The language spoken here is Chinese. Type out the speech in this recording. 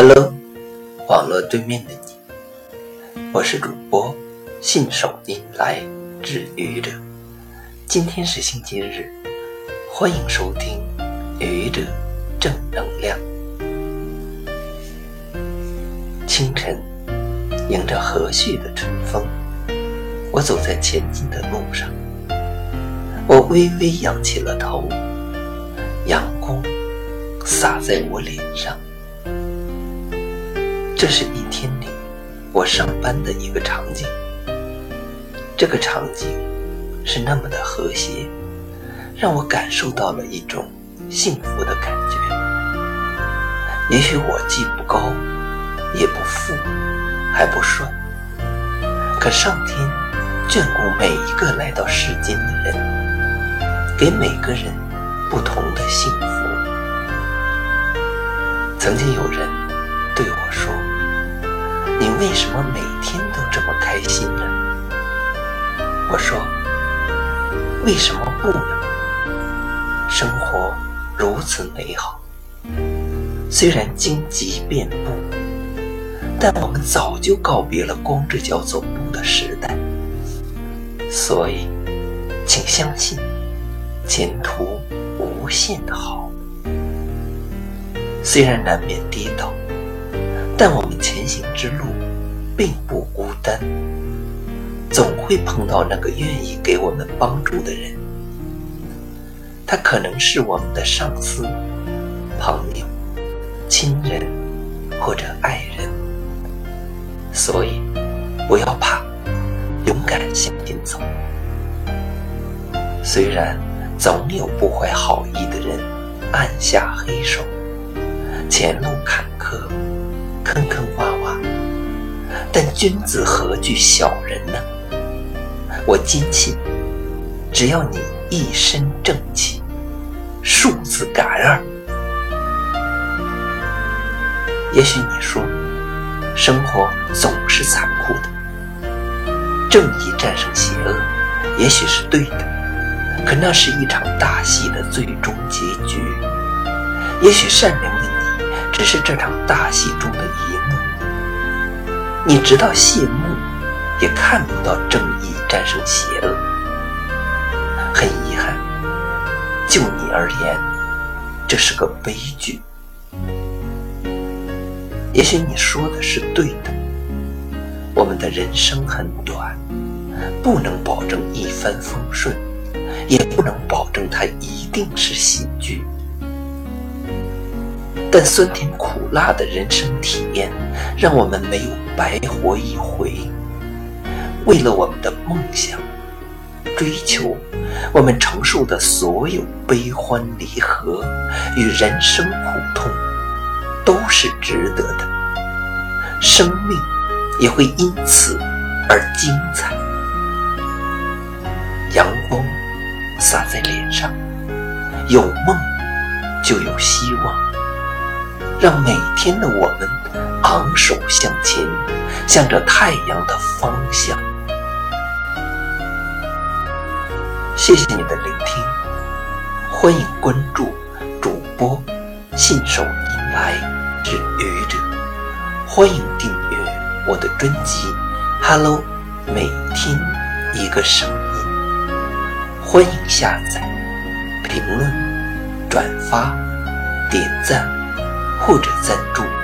Hello，网络对面的你，我是主播信手拈来治愈者。今天是星期日，欢迎收听愚者正能量。清晨，迎着和煦的春风，我走在前进的路上。我微微仰起了头，阳光洒在我脸上。这是一天里我上班的一个场景，这个场景是那么的和谐，让我感受到了一种幸福的感觉。也许我既不高，也不富，还不帅，可上天眷顾每一个来到世间的人，给每个人不同的幸福。曾经有人。为什么每天都这么开心呢？我说，为什么不呢？生活如此美好，虽然荆棘遍布，但我们早就告别了光着脚走路的时代。所以，请相信，前途无限的好。虽然难免跌倒。但我们前行之路并不孤单，总会碰到那个愿意给我们帮助的人。他可能是我们的上司、朋友、亲人或者爱人。所以，不要怕，勇敢向前走。虽然总有不怀好意的人暗下黑手，前路坎坷。但君子何惧小人呢？我坚信，只要你一身正气，数字感二。也许你说，生活总是残酷的，正义战胜邪恶，也许是对的，可那是一场大戏的最终结局。也许善良的你，只是这场大戏中的。你直到谢幕，也看不到正义战胜邪恶。很遗憾，就你而言，这是个悲剧。也许你说的是对的，我们的人生很短，不能保证一帆风顺，也不能保证它一定是喜剧。但酸甜苦辣的人生体验，让我们没有白活一回。为了我们的梦想、追求，我们承受的所有悲欢离合与人生苦痛，都是值得的。生命也会因此而精彩。阳光洒在脸上，有梦就有希望。让每天的我们昂首向前，向着太阳的方向。谢谢你的聆听，欢迎关注主播信手拈来之愚者，欢迎订阅我的专辑《Hello》，每天一个声音。欢迎下载、评论、转发、点赞。或者赞助。